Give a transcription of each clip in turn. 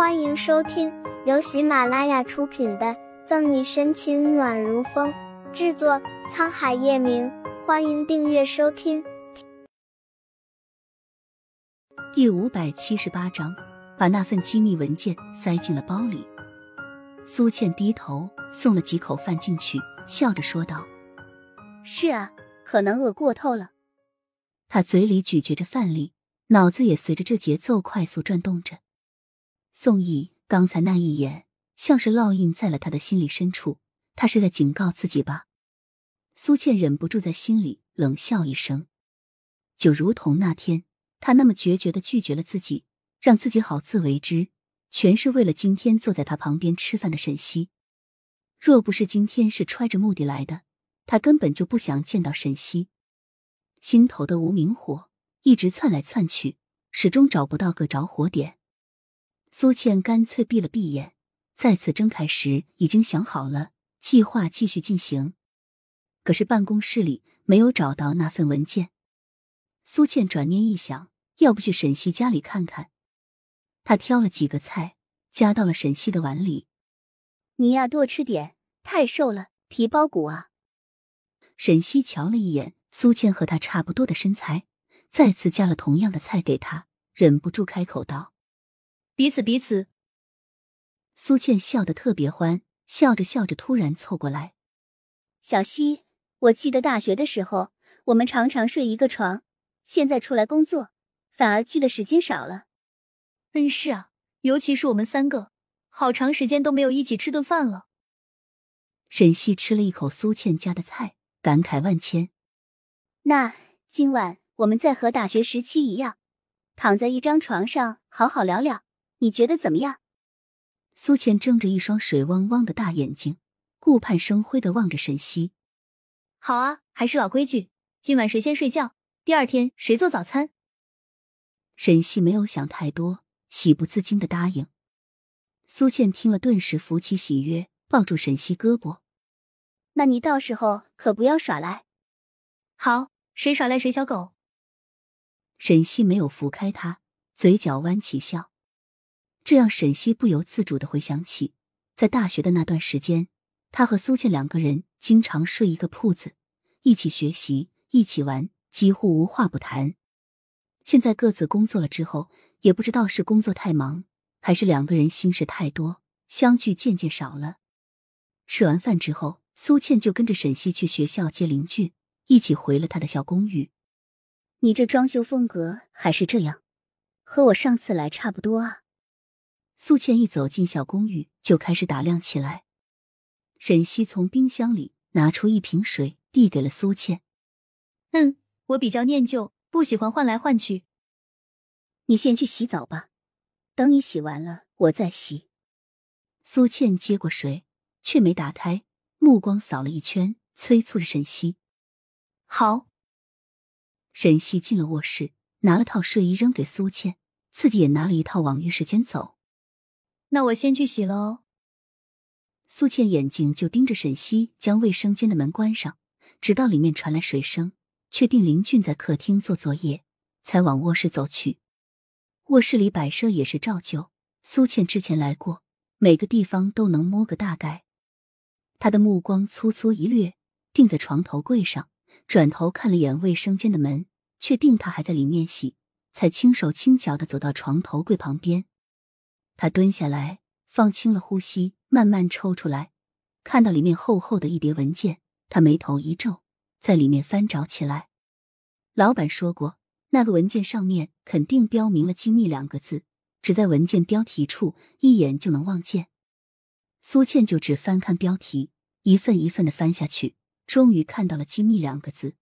欢迎收听由喜马拉雅出品的《赠你深情暖如风》，制作沧海夜明。欢迎订阅收听。第五百七十八章，把那份机密文件塞进了包里。苏倩低头送了几口饭进去，笑着说道：“是啊，可能饿过头了。”她嘴里咀嚼着饭粒，脑子也随着这节奏快速转动着。宋毅刚才那一眼，像是烙印在了他的心里深处。他是在警告自己吧？苏倩忍不住在心里冷笑一声，就如同那天他那么决绝的拒绝了自己，让自己好自为之，全是为了今天坐在他旁边吃饭的沈西。若不是今天是揣着目的来的，他根本就不想见到沈西。心头的无名火一直窜来窜去，始终找不到个着火点。苏倩干脆闭了闭眼，再次睁开时，已经想好了计划，继续进行。可是办公室里没有找到那份文件。苏倩转念一想，要不去沈西家里看看。她挑了几个菜，夹到了沈西的碗里。你呀，多吃点，太瘦了，皮包骨啊。沈西瞧了一眼苏倩和她差不多的身材，再次夹了同样的菜给她，忍不住开口道。彼此彼此，苏倩笑得特别欢，笑着笑着突然凑过来。小西，我记得大学的时候，我们常常睡一个床，现在出来工作，反而聚的时间少了。嗯，是啊，尤其是我们三个，好长时间都没有一起吃顿饭了。沈西吃了一口苏倩家的菜，感慨万千。那今晚我们再和大学时期一样，躺在一张床上，好好聊聊。你觉得怎么样？苏倩睁着一双水汪汪的大眼睛，顾盼生辉的望着沈西。好啊，还是老规矩，今晚谁先睡觉，第二天谁做早餐。沈西没有想太多，喜不自禁的答应。苏倩听了，顿时浮起喜悦，抱住沈西胳膊。那你到时候可不要耍赖。好，谁耍赖谁小狗。沈西没有扶开他，嘴角弯起笑。这让沈西不由自主的回想起，在大学的那段时间，他和苏倩两个人经常睡一个铺子，一起学习，一起玩，几乎无话不谈。现在各自工作了之后，也不知道是工作太忙，还是两个人心事太多，相聚渐渐少了。吃完饭之后，苏倩就跟着沈西去学校接林俊，一起回了他的小公寓。你这装修风格还是这样，和我上次来差不多啊。苏倩一走进小公寓，就开始打量起来。沈西从冰箱里拿出一瓶水，递给了苏倩。嗯，我比较念旧，不喜欢换来换去。你先去洗澡吧，等你洗完了，我再洗。苏倩接过水，却没打开，目光扫了一圈，催促着沈西。好。沈西进了卧室，拿了套睡衣扔给苏倩，自己也拿了一套往浴室间走。那我先去洗了哦。苏倩眼睛就盯着沈西将卫生间的门关上，直到里面传来水声，确定林俊在客厅做作业，才往卧室走去。卧室里摆设也是照旧，苏倩之前来过，每个地方都能摸个大概。他的目光粗粗一掠，定在床头柜上，转头看了眼卫生间的门，确定他还在里面洗，才轻手轻脚的走到床头柜旁边。他蹲下来，放轻了呼吸，慢慢抽出来，看到里面厚厚的一叠文件，他眉头一皱，在里面翻找起来。老板说过，那个文件上面肯定标明了“机密”两个字，只在文件标题处一眼就能望见。苏倩就只翻看标题，一份一份的翻下去，终于看到了“机密”两个字，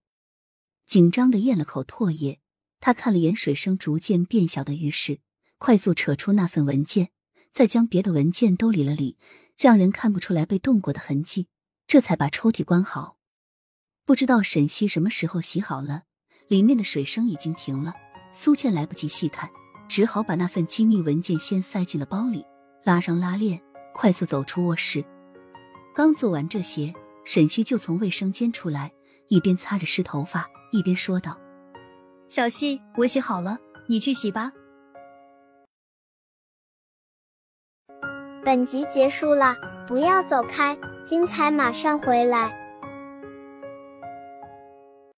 紧张的咽了口唾液。他看了眼水声逐渐变小的浴室。快速扯出那份文件，再将别的文件都理了理，让人看不出来被动过的痕迹，这才把抽屉关好。不知道沈西什么时候洗好了，里面的水声已经停了。苏倩来不及细看，只好把那份机密文件先塞进了包里，拉上拉链，快速走出卧室。刚做完这些，沈西就从卫生间出来，一边擦着湿头发，一边说道：“小西，我洗好了，你去洗吧。”本集结束了，不要走开，精彩马上回来。